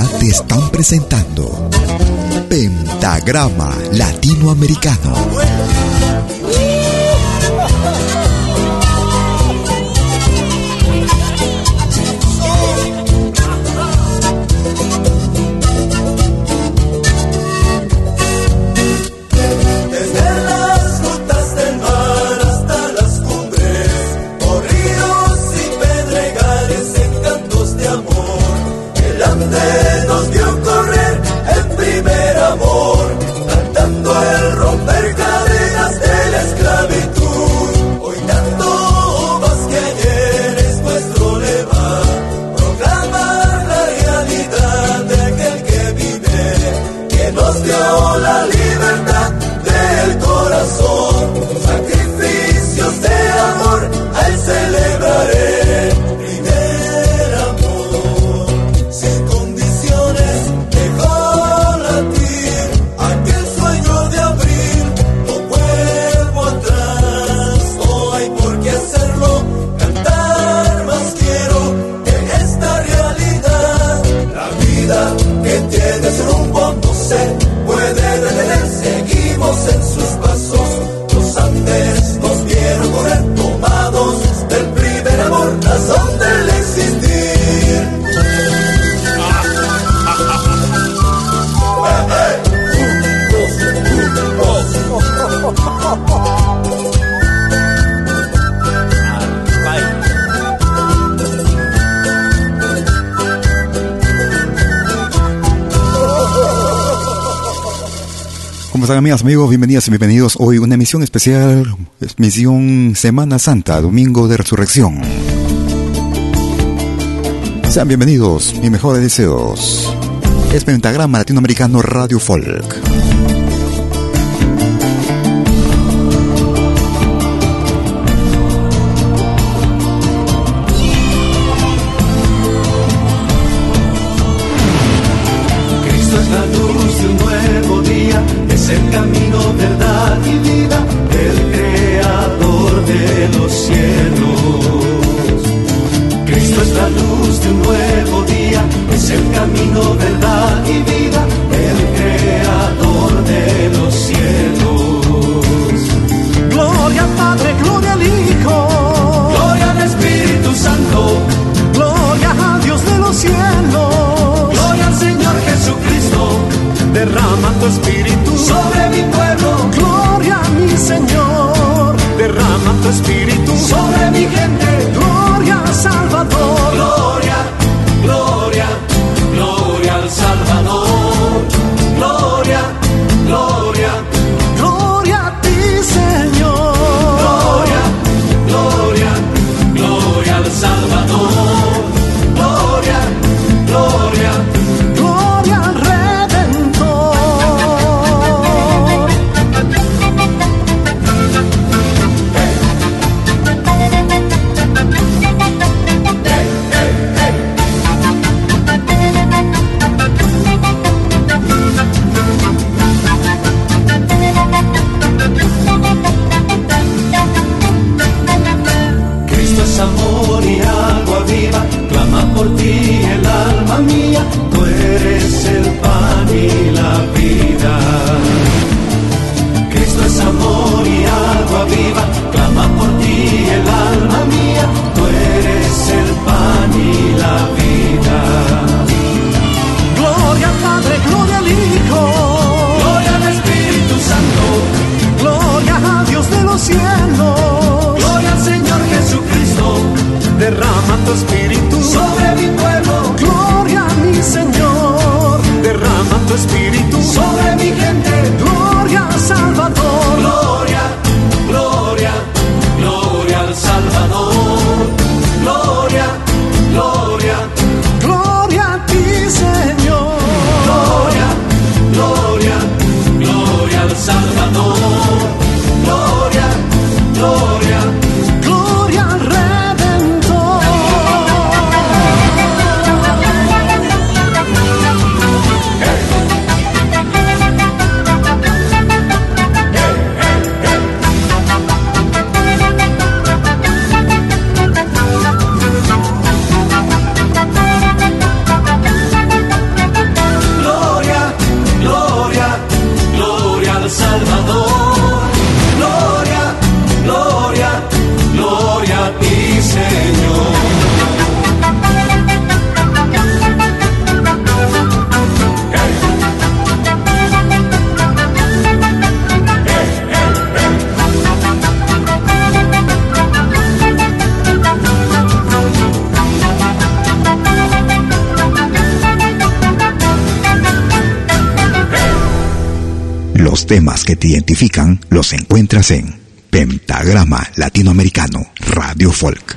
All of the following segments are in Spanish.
Te están presentando Pentagrama Latinoamericano. Amigas, amigos, bienvenidas y bienvenidos. Hoy una emisión especial, emisión Semana Santa, Domingo de Resurrección. Sean bienvenidos, mis mejores deseos. Es Pentagrama Latinoamericano Radio Folk. Los encuentras en Pentagrama Latinoamericano Radio Folk.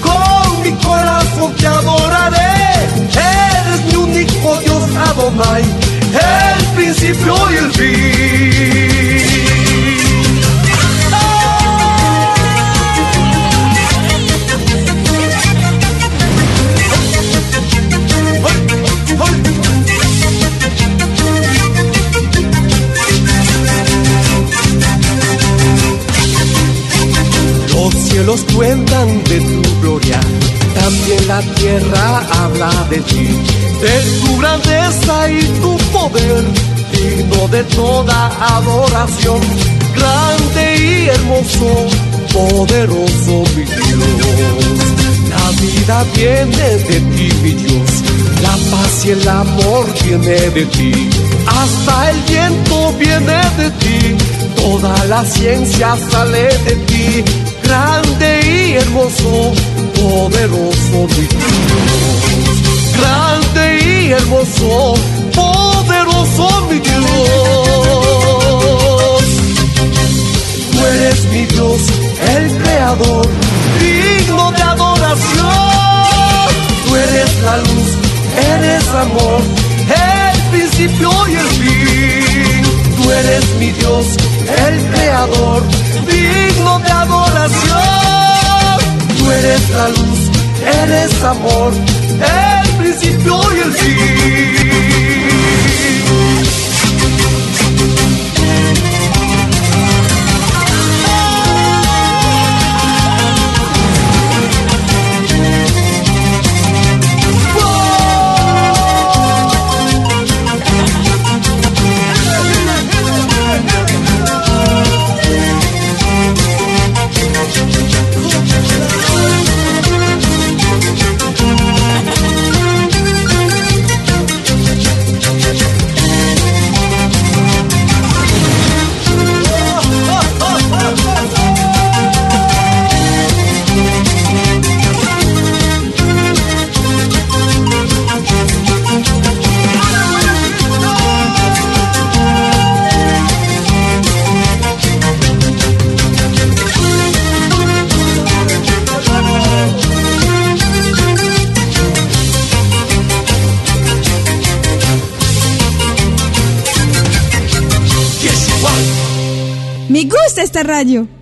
Con mi corazón te adoraré. Eres mi único Dios Adonai, el principio y el fin. Tierra habla de ti, de tu grandeza y tu poder, digno de toda adoración, grande y hermoso, poderoso mi Dios. La vida viene de ti, mi Dios, la paz y el amor viene de ti, hasta el viento viene de ti, toda la ciencia sale de ti. Grande y hermoso, poderoso de Dios. Grande y hermoso, poderoso mi Dios. Tú eres mi Dios, el creador, digno de adoración. Tú eres la luz, eres amor, el principio y el fin. Tú eres mi Dios, el creador, digno de adoración. Tú eres la luz, eres amor, el principio y el fin.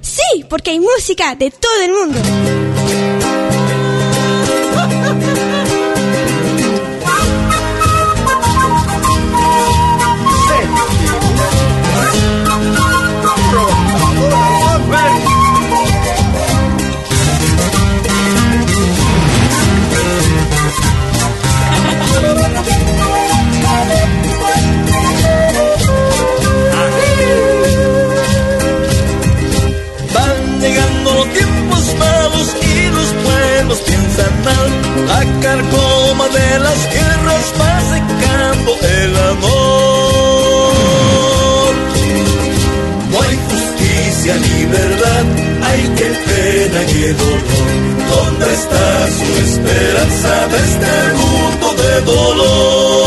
Sí, porque hay música de todo el mundo. La carcoma de las guerras va secando el amor. No hay justicia ni verdad, hay que pena y dolor. ¿Dónde está su esperanza de este mundo de dolor?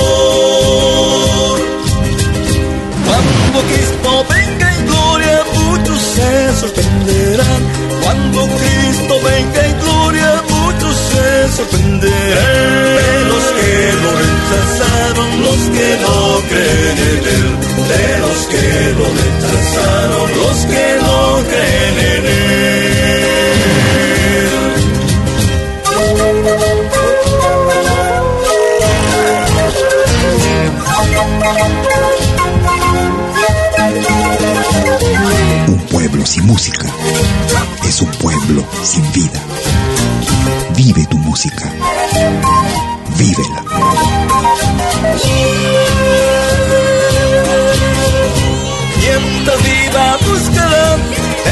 Cuando Cristo venga en gloria, muchos se sorprenderán. Cuando Cristo venga de los que lo rechazaron, los que no creen en él, de los que lo rechazaron, los que no creen en él. Un pueblo sin música es un pueblo sin vida. Música. Vívela. Mientras viva buscará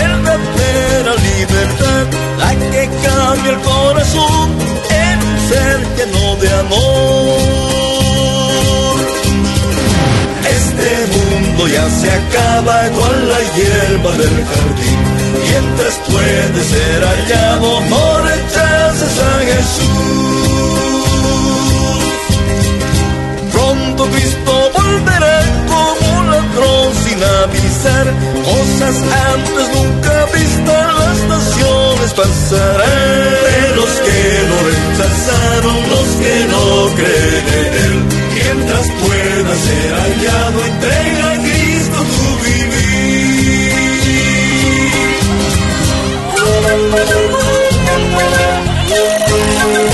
el verdadera libertad, la que cambia el corazón en un ser lleno de amor. Este mundo ya se acaba con la hierba del jardín. Mientras puede ser hallado, no rechaces a Jesús. Pronto Cristo volverá como un ladrón sin avisar. Cosas antes nunca vistas, las naciones pasarán. Los que lo rechazaron, los que no creen en él mientras pueda ser hallado, entrega a Cristo tu vivir. away.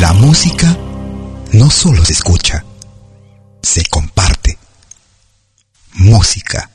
La música no solo se escucha, se comparte. Música,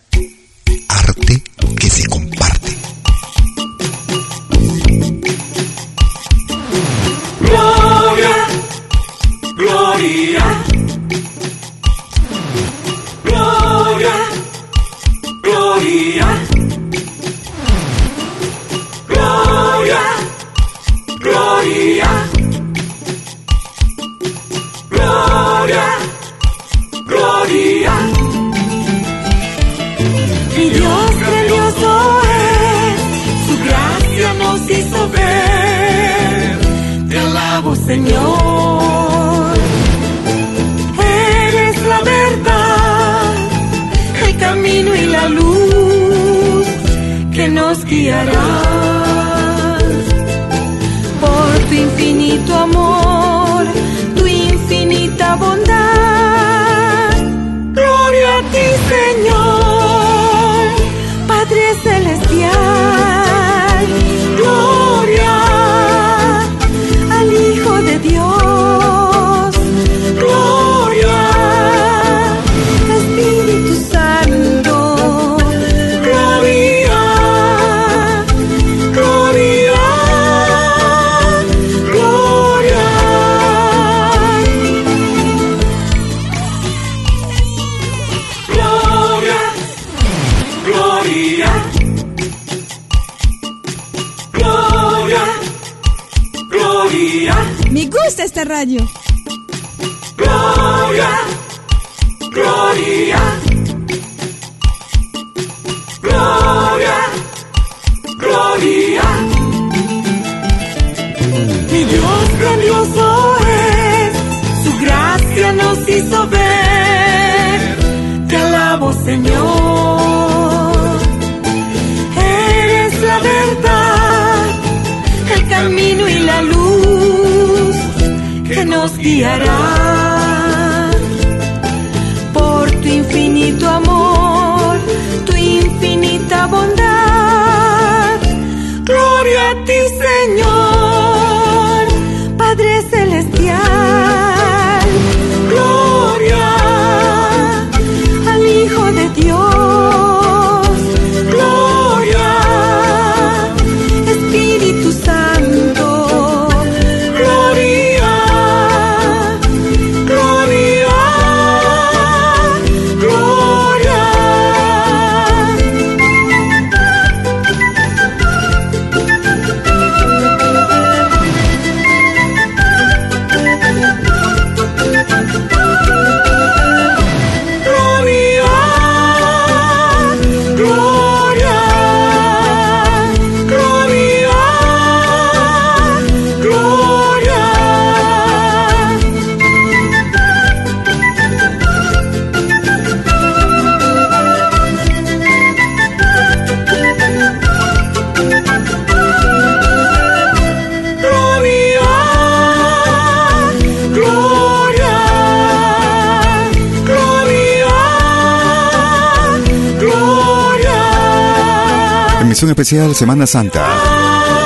especial Semana Santa,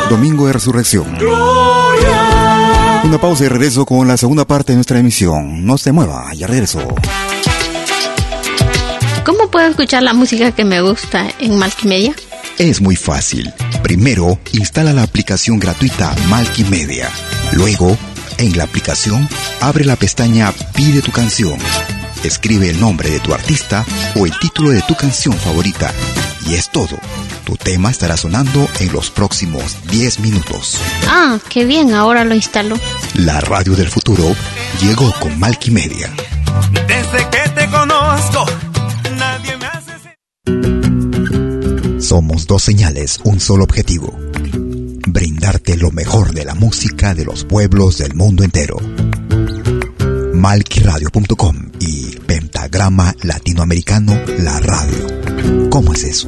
Domingo de Resurrección. Una pausa y regreso con la segunda parte de nuestra emisión. No se mueva, ya regreso. ¿Cómo puedo escuchar la música que me gusta en Malkimedia? Es muy fácil. Primero, instala la aplicación gratuita Malkimedia. Luego, en la aplicación, abre la pestaña Pide tu canción. Escribe el nombre de tu artista o el título de tu canción favorita. Y es todo. Tu tema estará sonando en los próximos 10 minutos. Ah, qué bien, ahora lo instalo. La radio del futuro llegó con Malkimedia. Desde que te conozco, nadie me hace... Somos dos señales, un solo objetivo. Brindarte lo mejor de la música de los pueblos del mundo entero. Malquiradio.com y Pentagrama Latinoamericano La Radio. ¿Cómo es eso?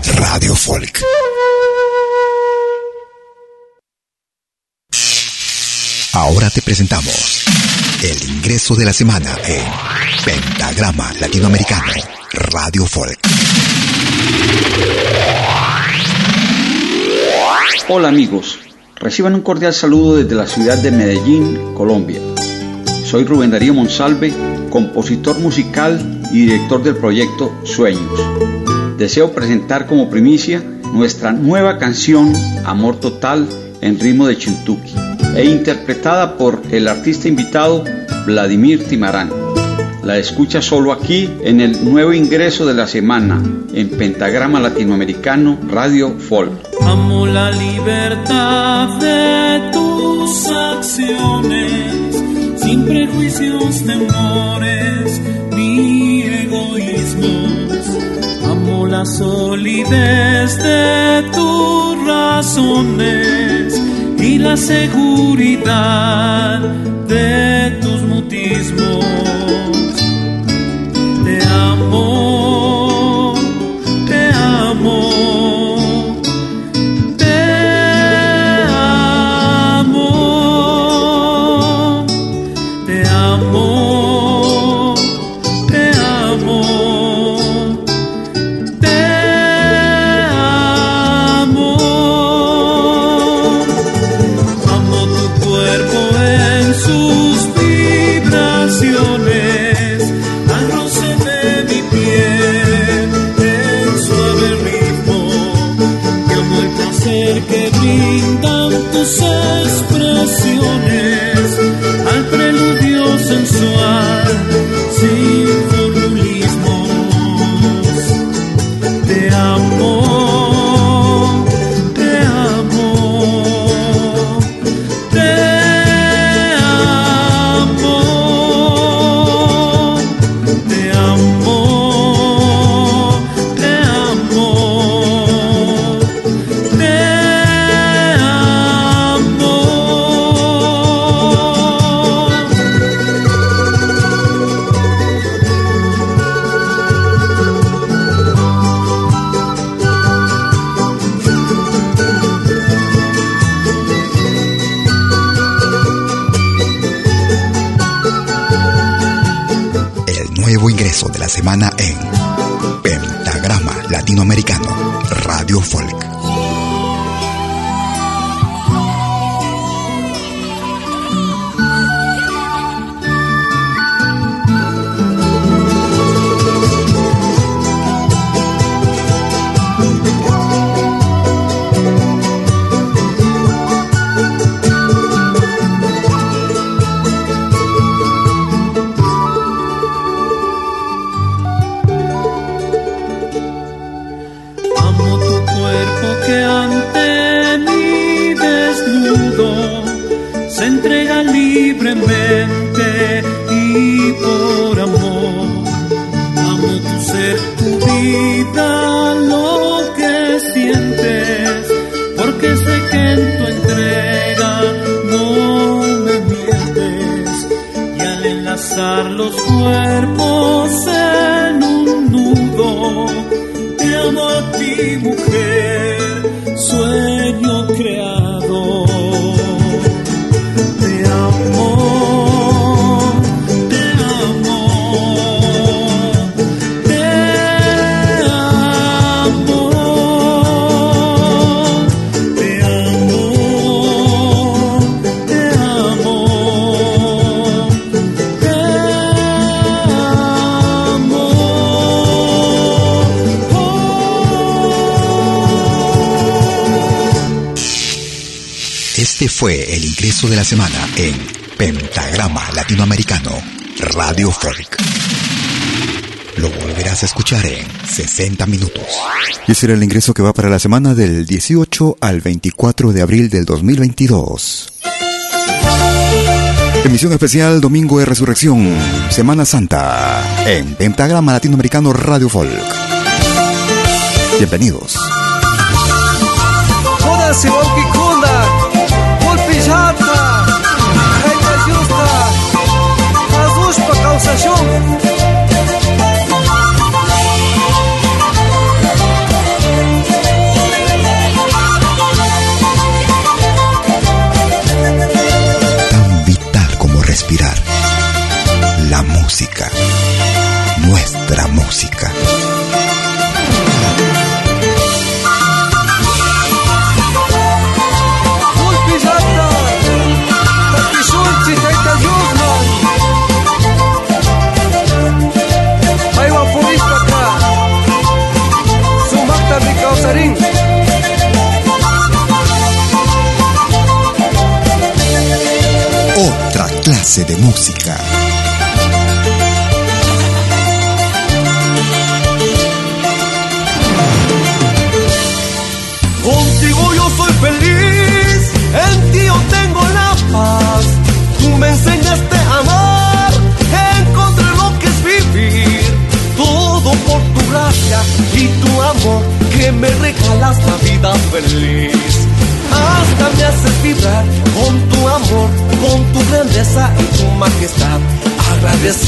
Radio Folk. Ahora te presentamos el ingreso de la semana en Pentagrama Latinoamericano Radio Folk. Hola amigos, reciban un cordial saludo desde la ciudad de Medellín, Colombia. Soy Rubén Darío Monsalve, compositor musical y director del proyecto Sueños. Deseo presentar como primicia nuestra nueva canción Amor Total en ritmo de Chintuki e interpretada por el artista invitado Vladimir Timarán. La escucha solo aquí en el nuevo ingreso de la semana en Pentagrama Latinoamericano Radio Folk. Amo la libertad de tus acciones, sin prejuicios, temores ni egoísmos. La solidez de tus razones y la seguridad de tus mutismos. Te amo, te amo, semana en Pentagrama Latinoamericano, Radio Folk. Lo volverás a escuchar en 60 minutos. Y ese era el ingreso que va para la semana del 18 al 24 de abril del 2022. Emisión especial Domingo de Resurrección, Semana Santa, en Pentagrama Latinoamericano Radio Folk. Bienvenidos.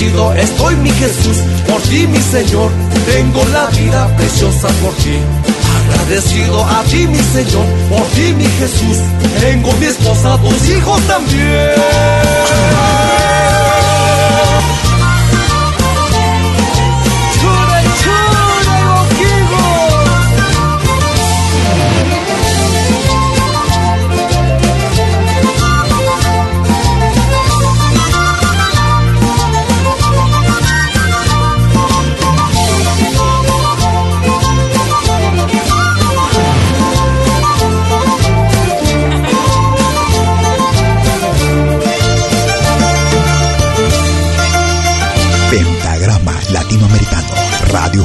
Estoy mi Jesús, por ti mi Señor, tengo la vida preciosa por ti. Agradecido a ti mi Señor, por ti mi Jesús, tengo mi esposa, dos hijos también.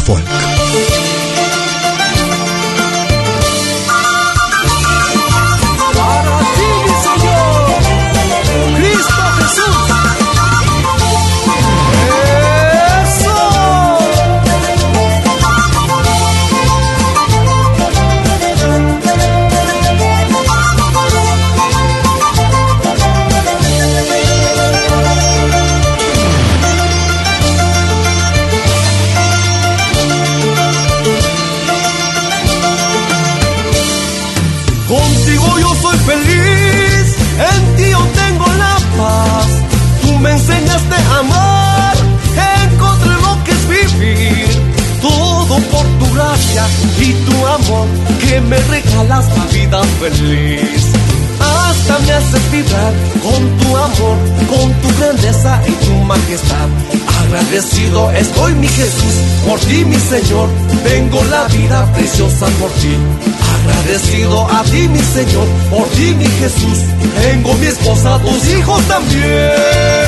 Radio me regalas la vida feliz. Hasta me haces vibrar con tu amor, con tu grandeza y tu majestad. Agradecido estoy mi Jesús, por ti mi Señor, tengo la vida preciosa por ti. Agradecido a ti mi Señor, por ti mi Jesús, tengo mi esposa, tus hijos también.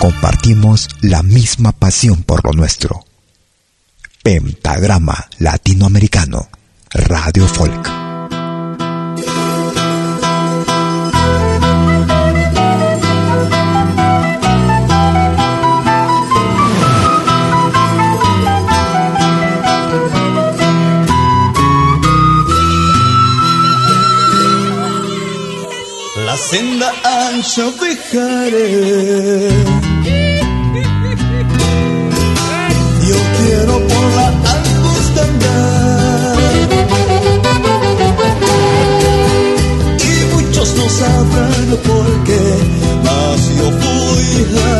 Compartimos la misma pasión por lo nuestro. Pentagrama Latinoamericano, Radio Folk. La senda ancha dejaré quiero por la angosta andar. Y muchos no sabrán por qué, mas yo fui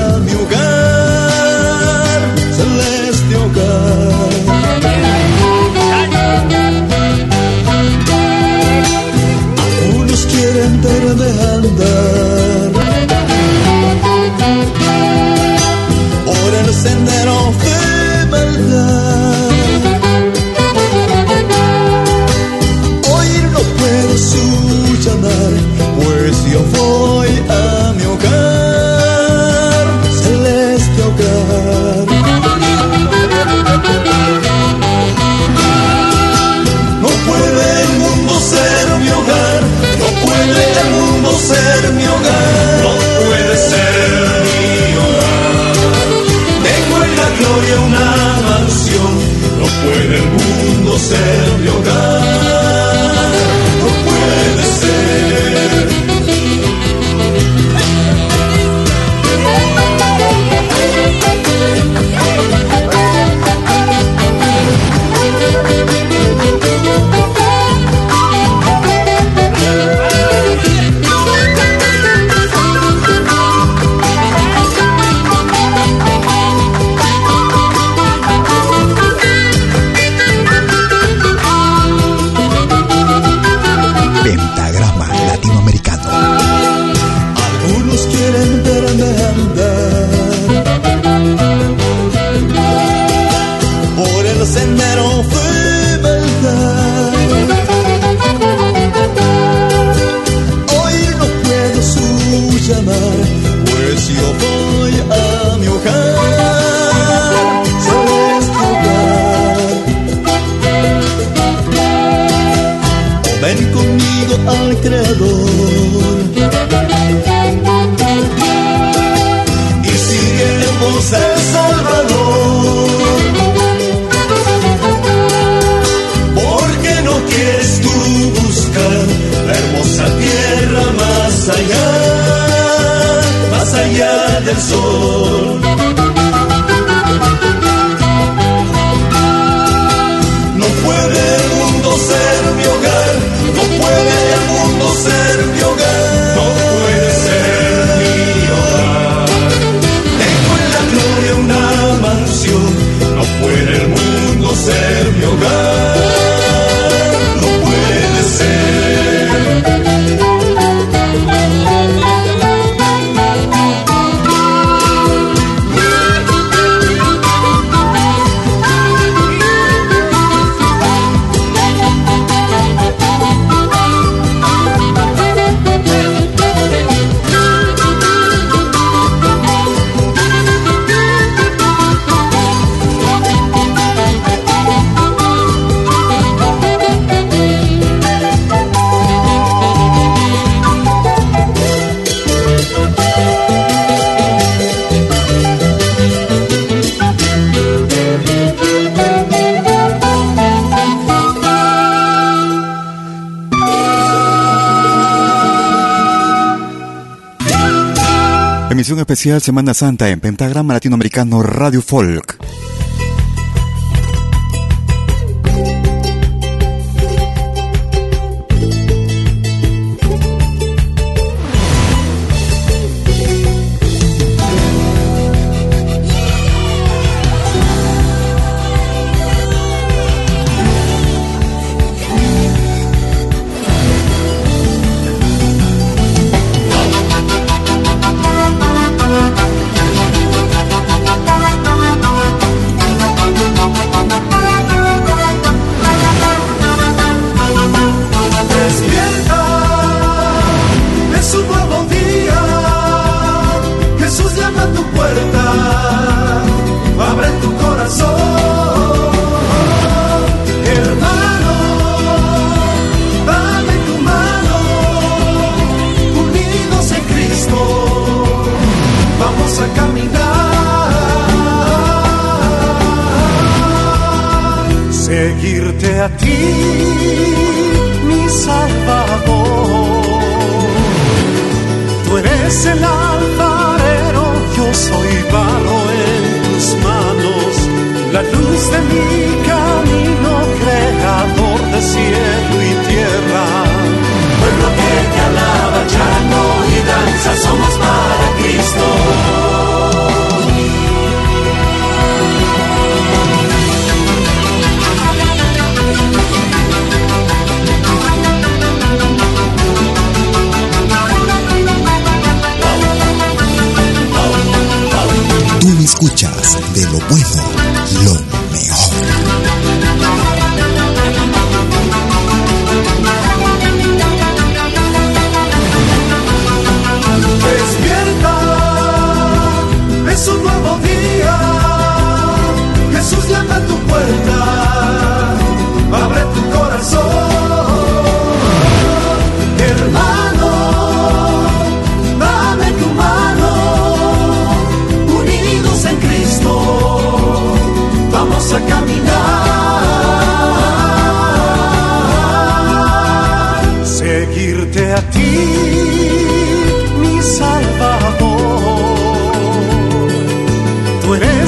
emisión especial Semana Santa en Pentagrama Latinoamericano Radio Folk.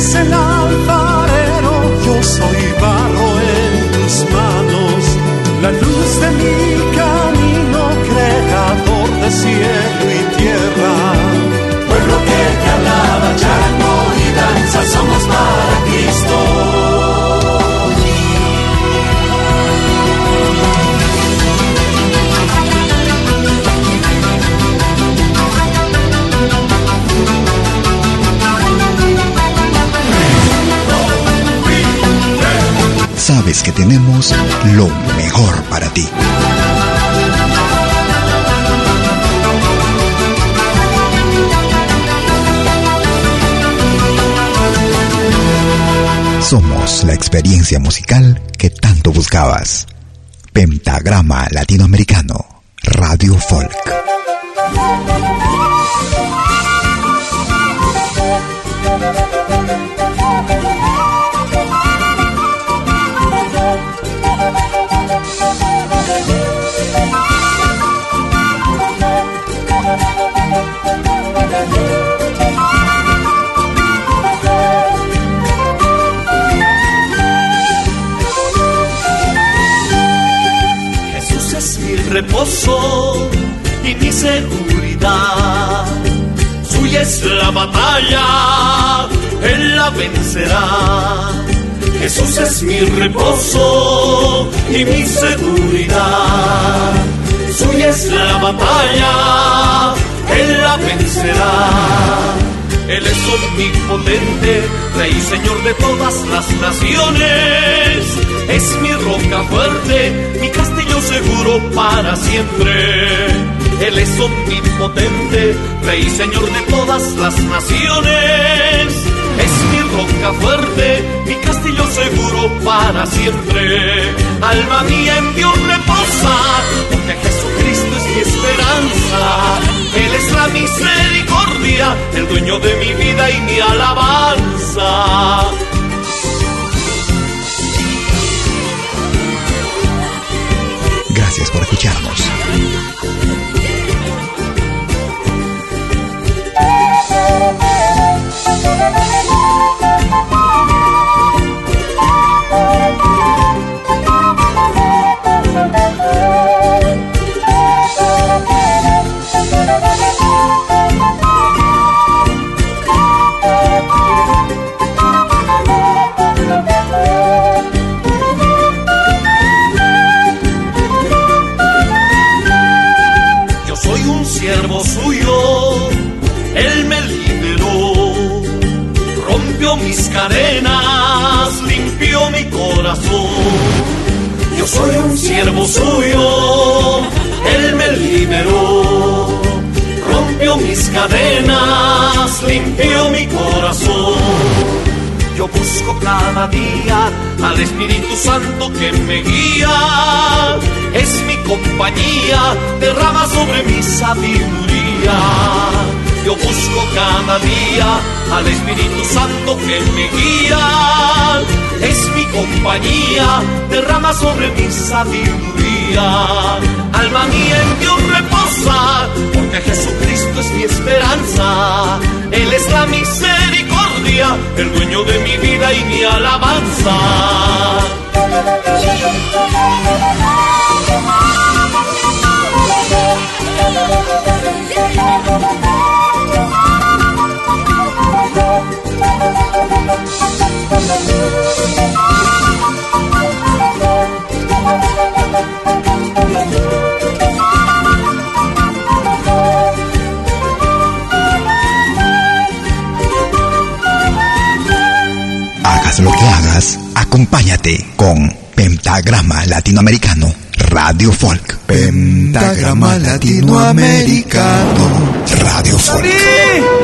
listen up. Que tenemos lo mejor para ti. Somos la experiencia musical que tanto buscabas. Pentagrama Latinoamericano, Radio Folk. Reposo y mi seguridad. Suya es la batalla, Él la vencerá. Jesús es mi reposo y mi seguridad. Suya es la batalla, Él la vencerá. Él es omnipotente, Rey Señor de todas las naciones. Es mi roca fuerte, mi castillo seguro para siempre. Él es omnipotente, Rey Señor de todas las naciones. Es mi roca fuerte, mi castillo seguro para siempre. Alma mía en Dios reposa, porque Jesucristo es mi esperanza. Él es la misericordia, el dueño de mi vida y mi alabanza. Gracias por escucharnos. Soy un siervo suyo, Él me liberó, rompió mis cadenas, limpió mi corazón. Yo busco cada día al Espíritu Santo que me guía. Es mi compañía, derrama sobre mi sabiduría. Cada día al Espíritu Santo que me guía. Es mi compañía, derrama sobre mi sabiduría. Alma mía en Dios reposa, porque Jesucristo es mi esperanza. Él es la misericordia, el dueño de mi vida y mi alabanza. Lo que hagas, acompáñate con Pentagrama Latinoamericano, Radio Folk. Pentagrama Latinoamericano, Radio Folk.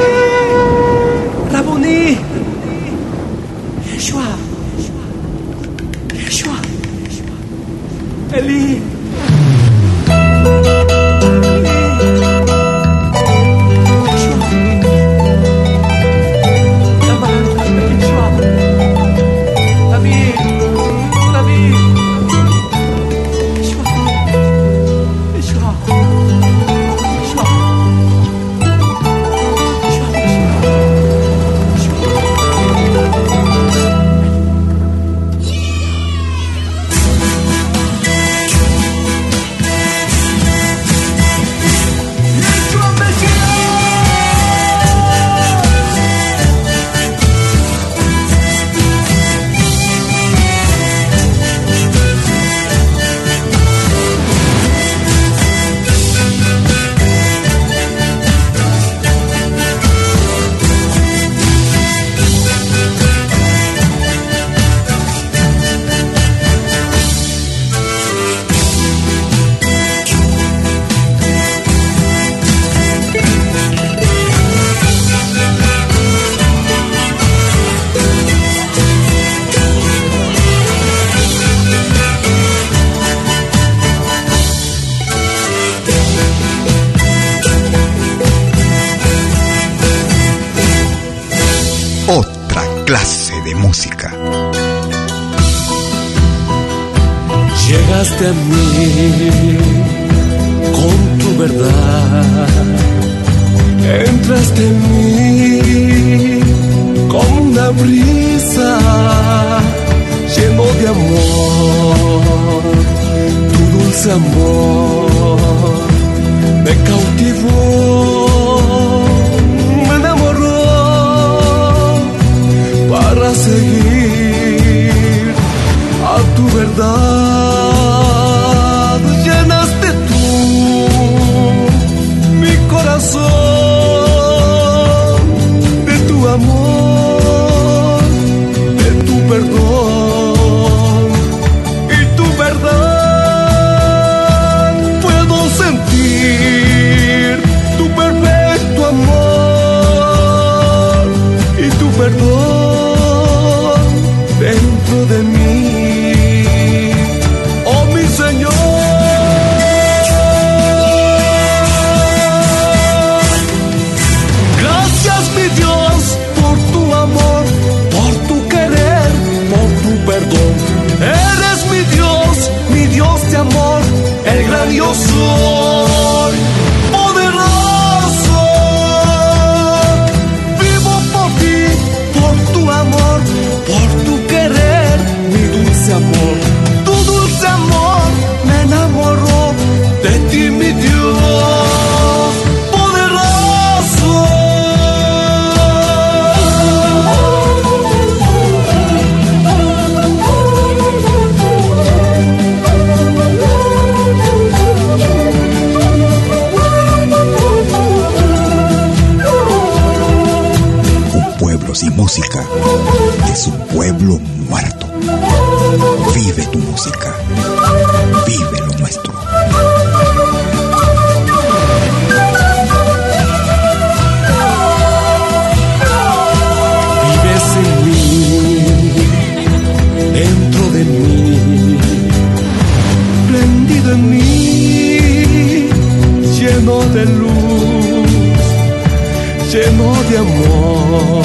De amor,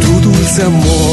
tu dulce amor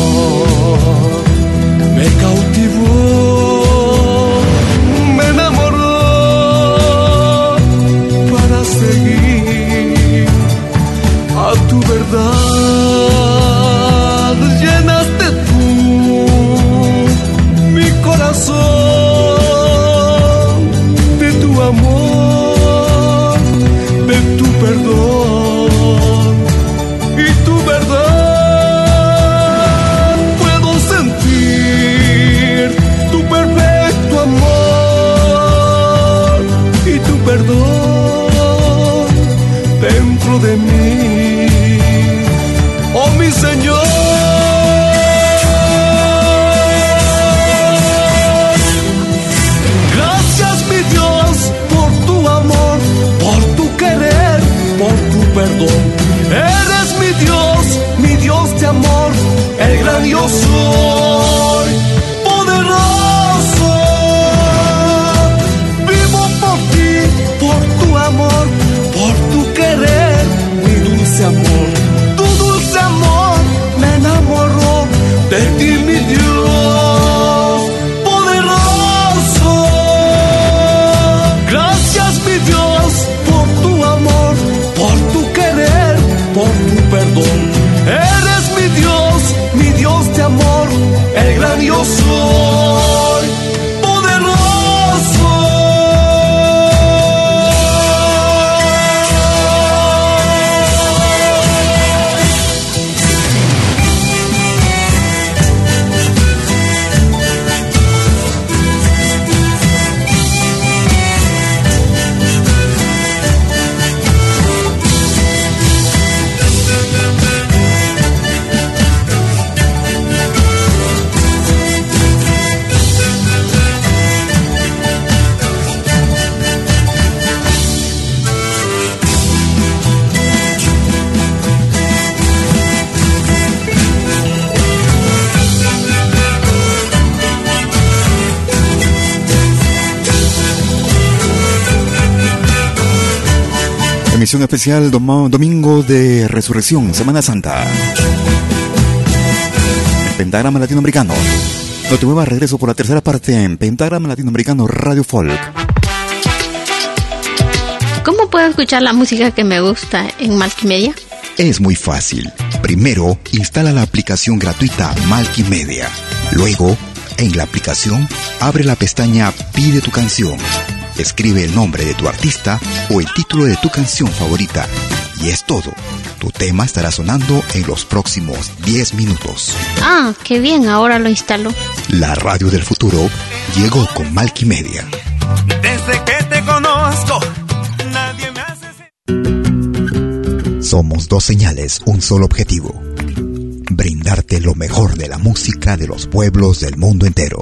Emisión especial domingo de Resurrección, Semana Santa. Pentagrama Latinoamericano. No te muevas, regreso por la tercera parte en Pentagrama Latinoamericano Radio Folk. ¿Cómo puedo escuchar la música que me gusta en Multimedia? Es muy fácil. Primero, instala la aplicación gratuita Multimedia. Luego, en la aplicación, abre la pestaña Pide tu canción Escribe el nombre de tu artista o el título de tu canción favorita. Y es todo. Tu tema estará sonando en los próximos 10 minutos. Ah, qué bien, ahora lo instalo. La radio del futuro llegó con Media. Desde que te conozco, nadie me hace... Somos dos señales, un solo objetivo. Brindarte lo mejor de la música de los pueblos del mundo entero.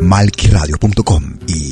Malquiradio.com y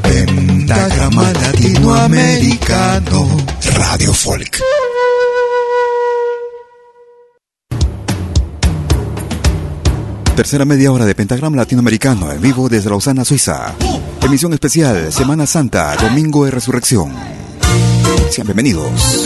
Pentagrama Latinoamericano Radio Folk. Tercera media hora de Pentagrama Latinoamericano en vivo desde Lausana, Suiza. Emisión especial Semana Santa, Domingo de Resurrección. Sean bienvenidos.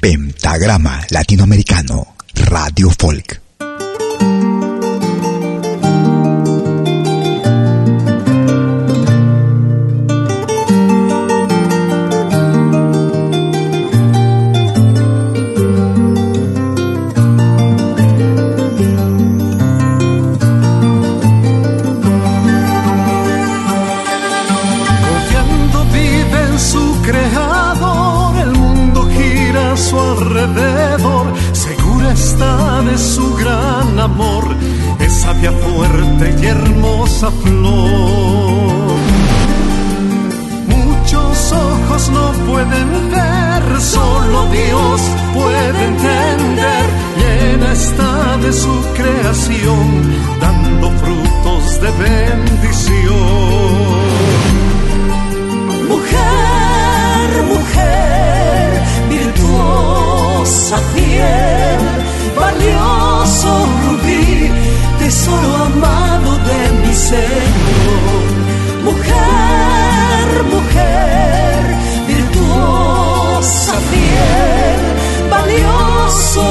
Pentagrama Latinoamericano, Mírate qué hermosa flor. Muchos ojos no pueden ver, solo Dios puede entender. Llena está de su creación, dando frutos de bendición. Mujer, mujer, virtuosa fiel, valioso rubí tesoro amado de mi Señor. Mujer, mujer, virtuosa, fiel, valioso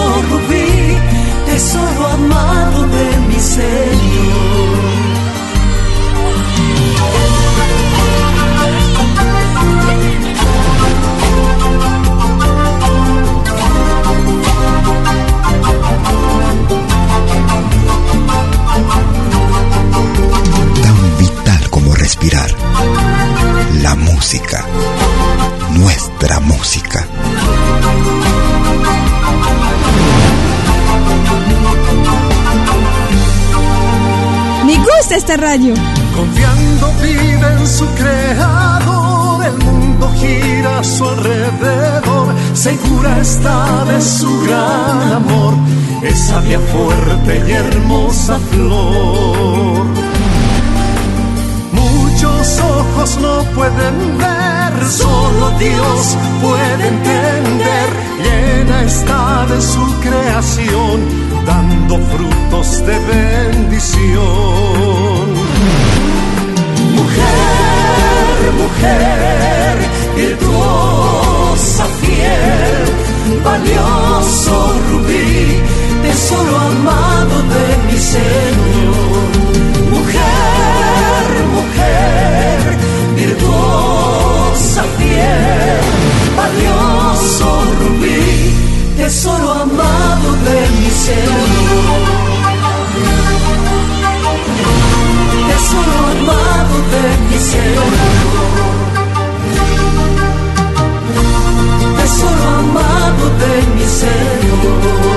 esta radio. Confiando vive en su creador, el mundo gira a su alrededor, segura está de su gran amor, esa vía fuerte y hermosa flor. Muchos ojos no pueden ver, solo Dios puede entender, llena está de su creación dando frutos de bendición. Mujer, mujer, virtuosa, fiel, valioso rubí, tesoro amado de mi Señor. Mujer, mujer, virtuosa, fiel, valioso rubí, tesoro amado de mi Señor. Tesoro amado de mi Señor. Tesoro amado de mi Señor.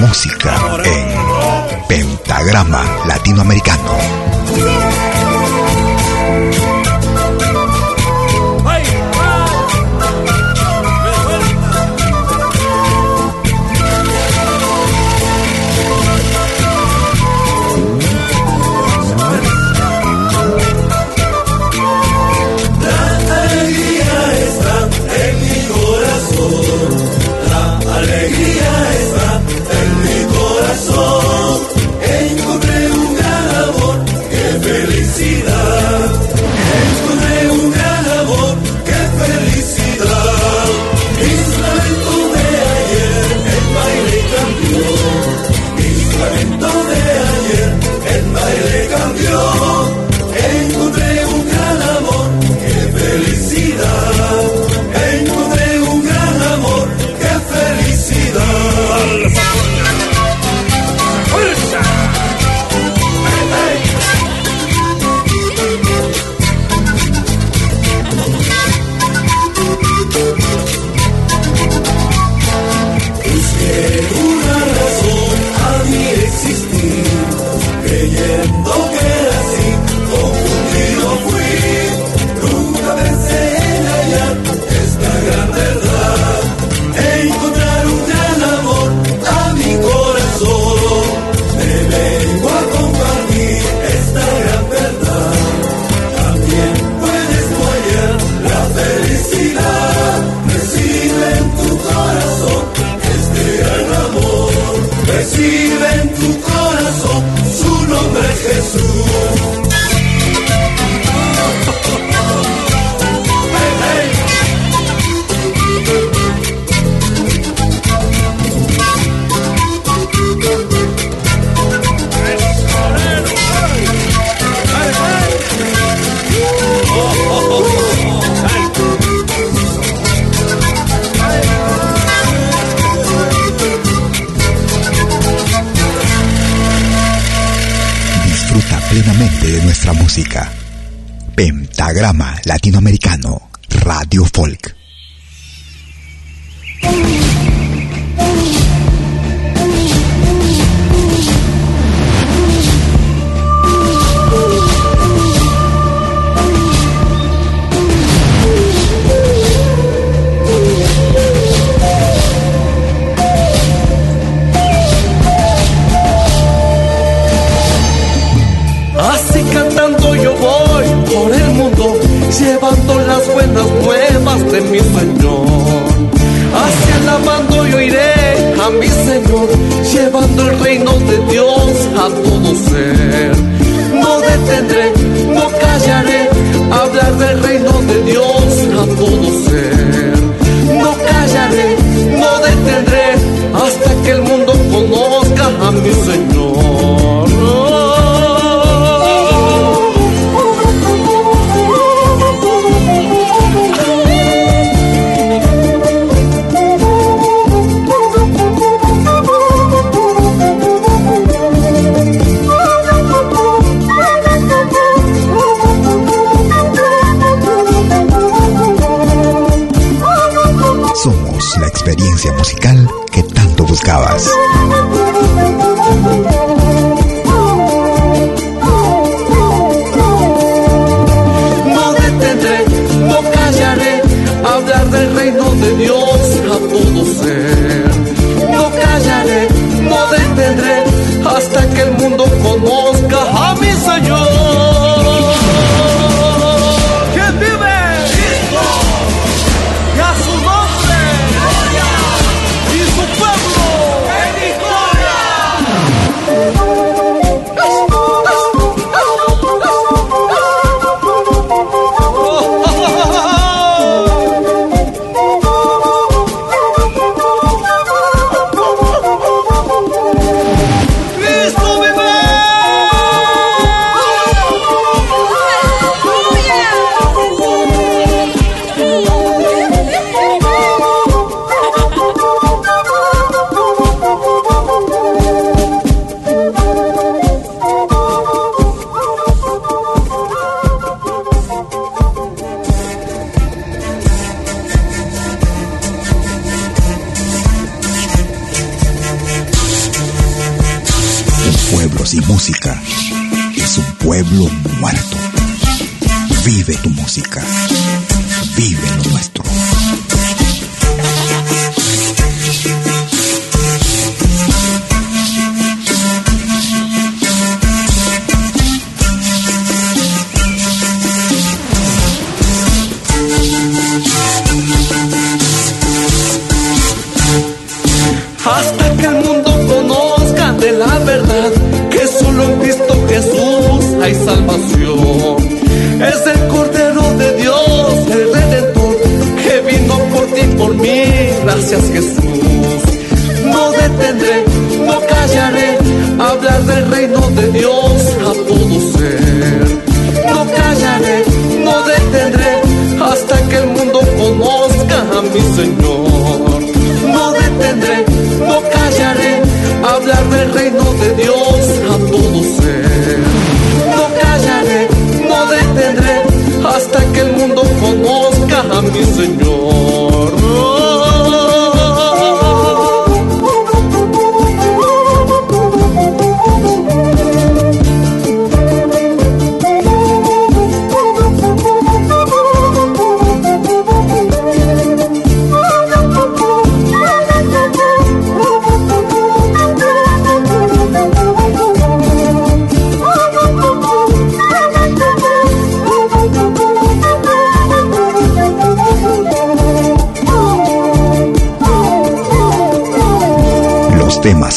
música en Pentagrama Latinoamericano.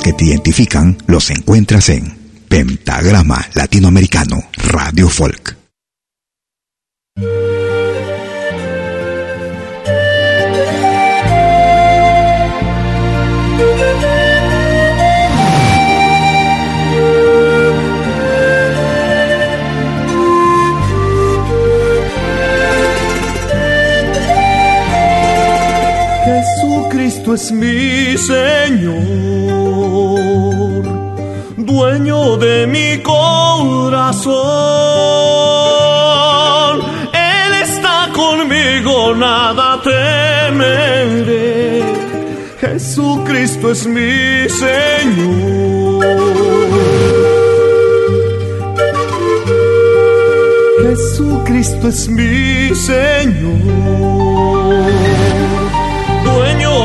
Que te identifican los encuentras en Pentagrama Latinoamericano Radio Folk. Es mi Señor dueño de mi corazón. Él está conmigo, nada temeré. Jesucristo es mi Señor. Jesucristo es mi Señor,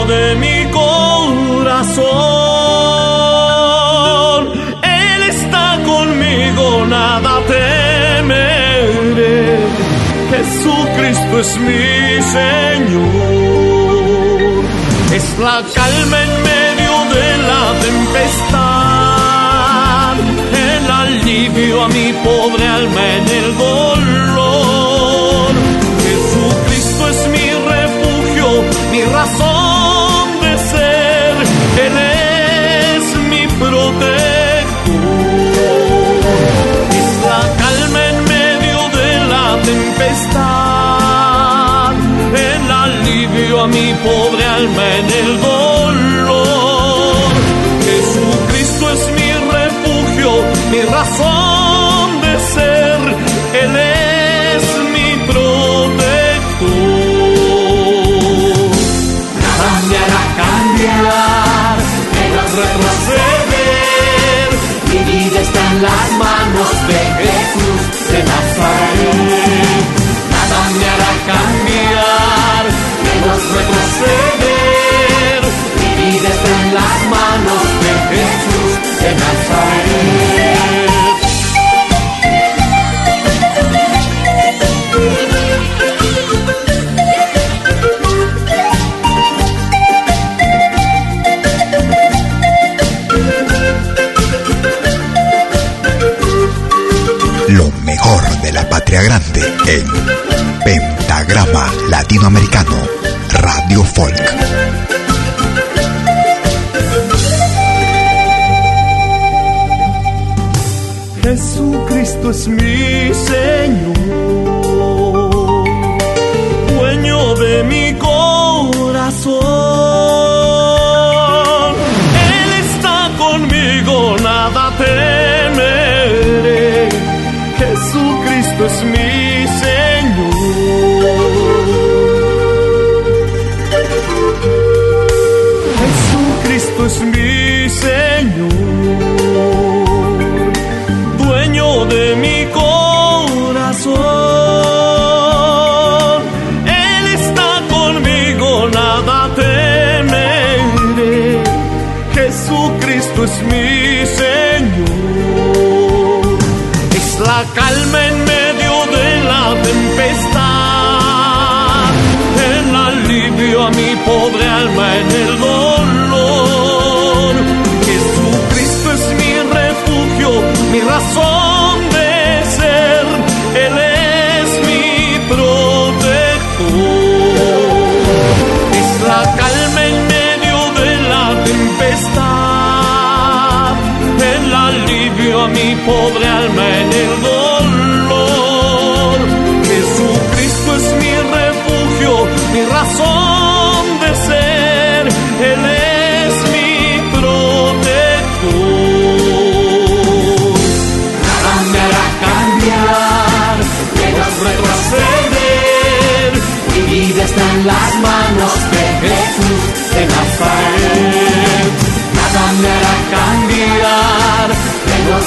de mi corazón. Jesucristo es mi Señor. Es la calma en medio de la tempestad, el alivio a mi pobre alma en el dolor. A mi pobre alma en el dolor. Jesucristo es mi refugio, mi razón de ser, Él es mi protector. Nada me hará cambiar, menos retroceder, mi vida está en las en Pentagrama Latinoamericano Radio Folk. Jesucristo es mi Señor, Jesucristo es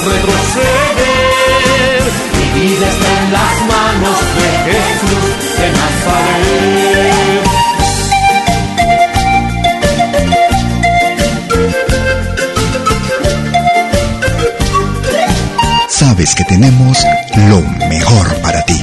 retroceder. Mi vida está en las manos de Jesús de Nazaret. Sabes que tenemos lo mejor para ti.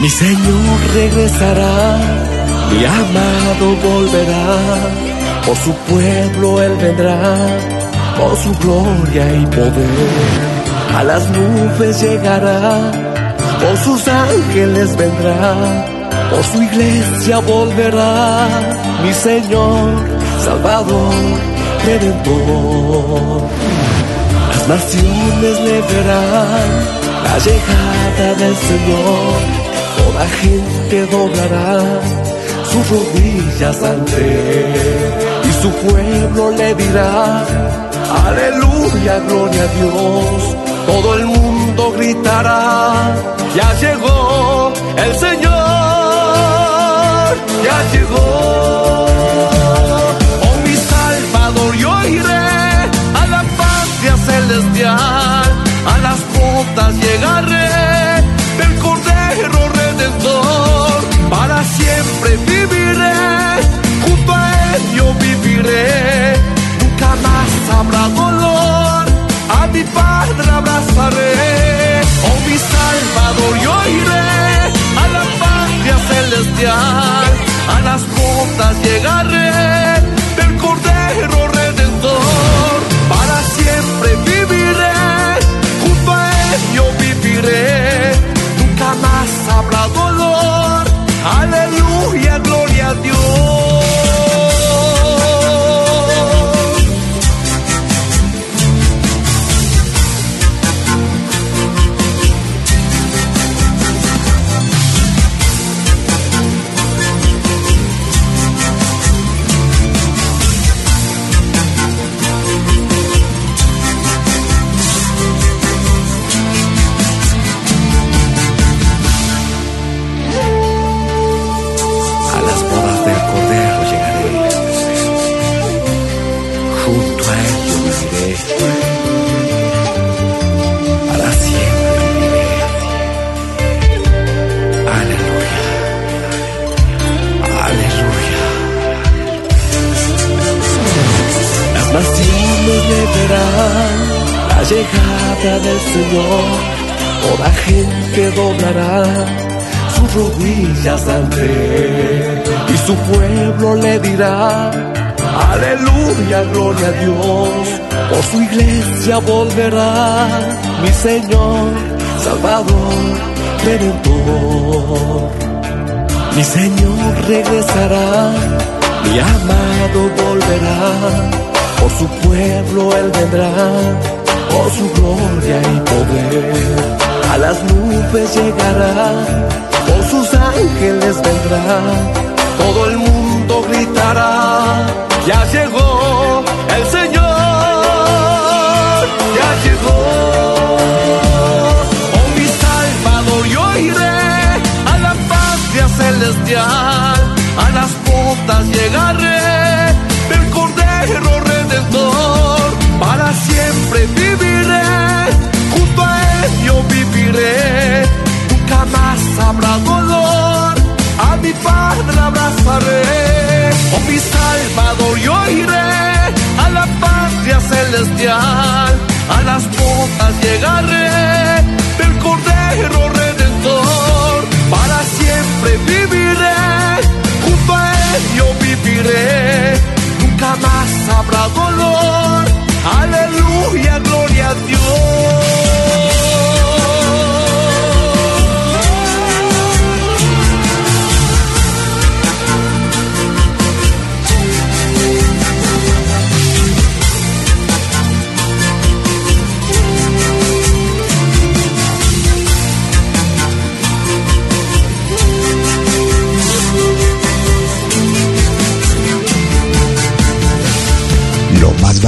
Mi Señor regresará, mi amado volverá, por su pueblo Él vendrá, por su gloria y poder. A las nubes llegará, por sus ángeles vendrá, por su iglesia volverá, mi Señor, Salvador, Redentor. Las naciones le verán la llegada del Señor. Toda gente doblará sus rodillas ante él y su pueblo le dirá, aleluya, gloria a Dios. Todo el mundo gritará, ya llegó el Señor, ya llegó. Oh mi Salvador, yo iré a la patria celestial, a las bodas llegaré Oh mi Salvador, yo iré a la patria celestial, a las bodas llegaré del Señor. Toda gente doblará sus rodillas ante él y su pueblo le dirá aleluya gloria a Dios por su iglesia volverá mi Señor Salvador Redentor Mi Señor regresará, mi amado volverá, por su pueblo Él vendrá, por su gloria y poder. A las nubes llegará, por sus ángeles vendrá, todo el mundo gritará, ya llegó el Señor, ya llegó. Oh mi Salvador, yo iré a la patria celestial, a las botas llegaré del Cordero Redentor, para siempre nunca más habrá dolor, a mi Padre abrazaré, oh mi Salvador, yo iré a la patria celestial, a las botas llegaré del Cordero Redentor, para siempre viviré, junto a él yo viviré, nunca más habrá dolor, aleluya, gloria a Dios.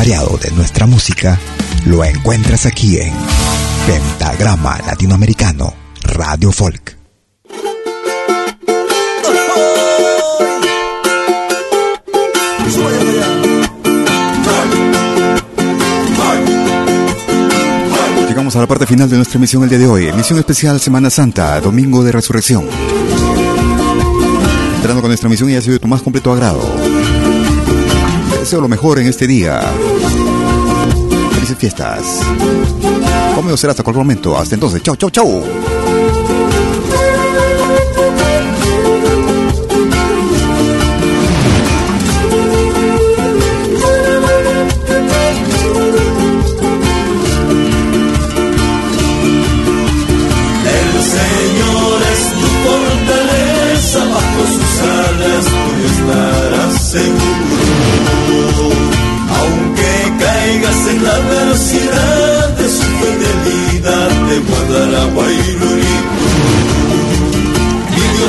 Variado de nuestra música lo encuentras aquí en Pentagrama Latinoamericano Radio Folk. Llegamos a la parte final de nuestra emisión el día de hoy. Emisión especial Semana Santa, Domingo de Resurrección. Entrando con nuestra emisión y ha sido de tu más completo agrado. Deseo lo mejor en este día. Felices fiestas. Conmigo será hasta cualquier momento. Hasta entonces. Chau, chau, chau.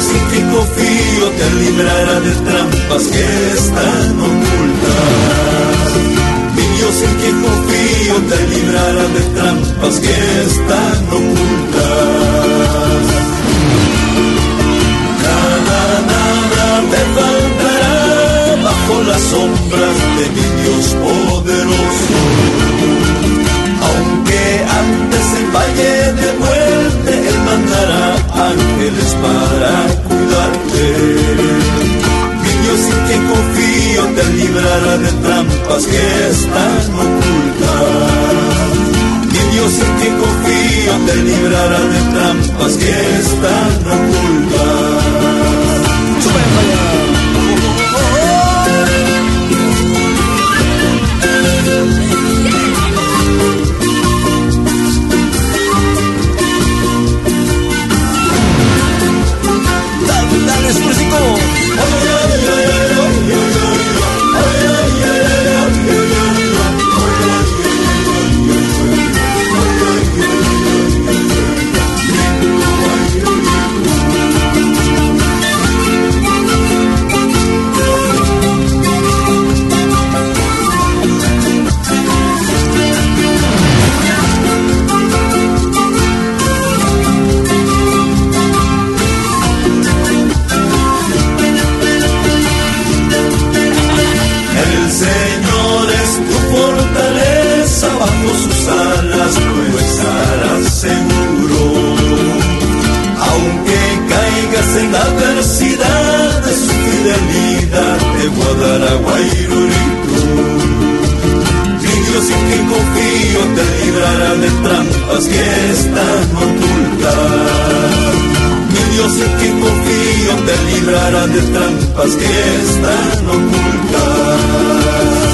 En que confío te librará de trampas que están ocultas. Mi Dios en que confío te librará de trampas que están ocultas. Nada, nada te faltará bajo las sombras de mi Dios poderoso. Aunque antes el valle de muerte, Él mandará ángeles para cuidarte. Mi Dios en quien confío te librará de trampas que están ocultas. Mi Dios en quien confío te librará de trampas que están ocultas. Expresico. El Guairurito. Mi Dios en quien confío te librará de trampas que están ocultas. Mi Dios en quien confío te librará de trampas que están ocultas.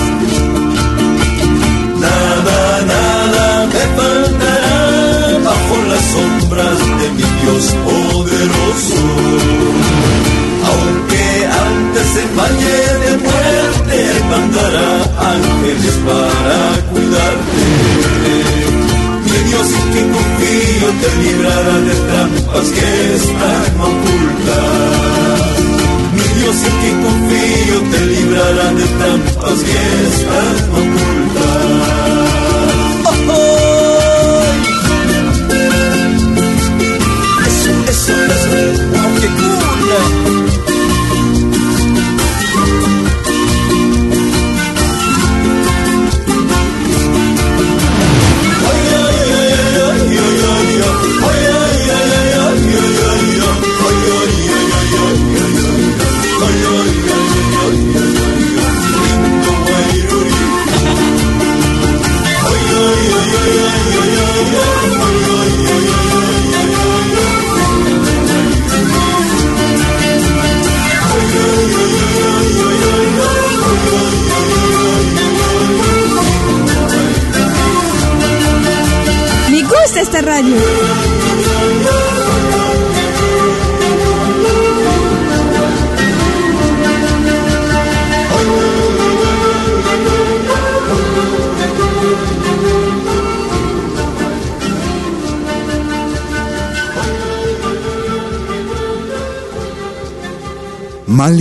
Trampas que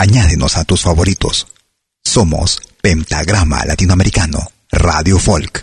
añádenos a tus favoritos. Somos Pentagrama Latinoamericano, Radio Folk.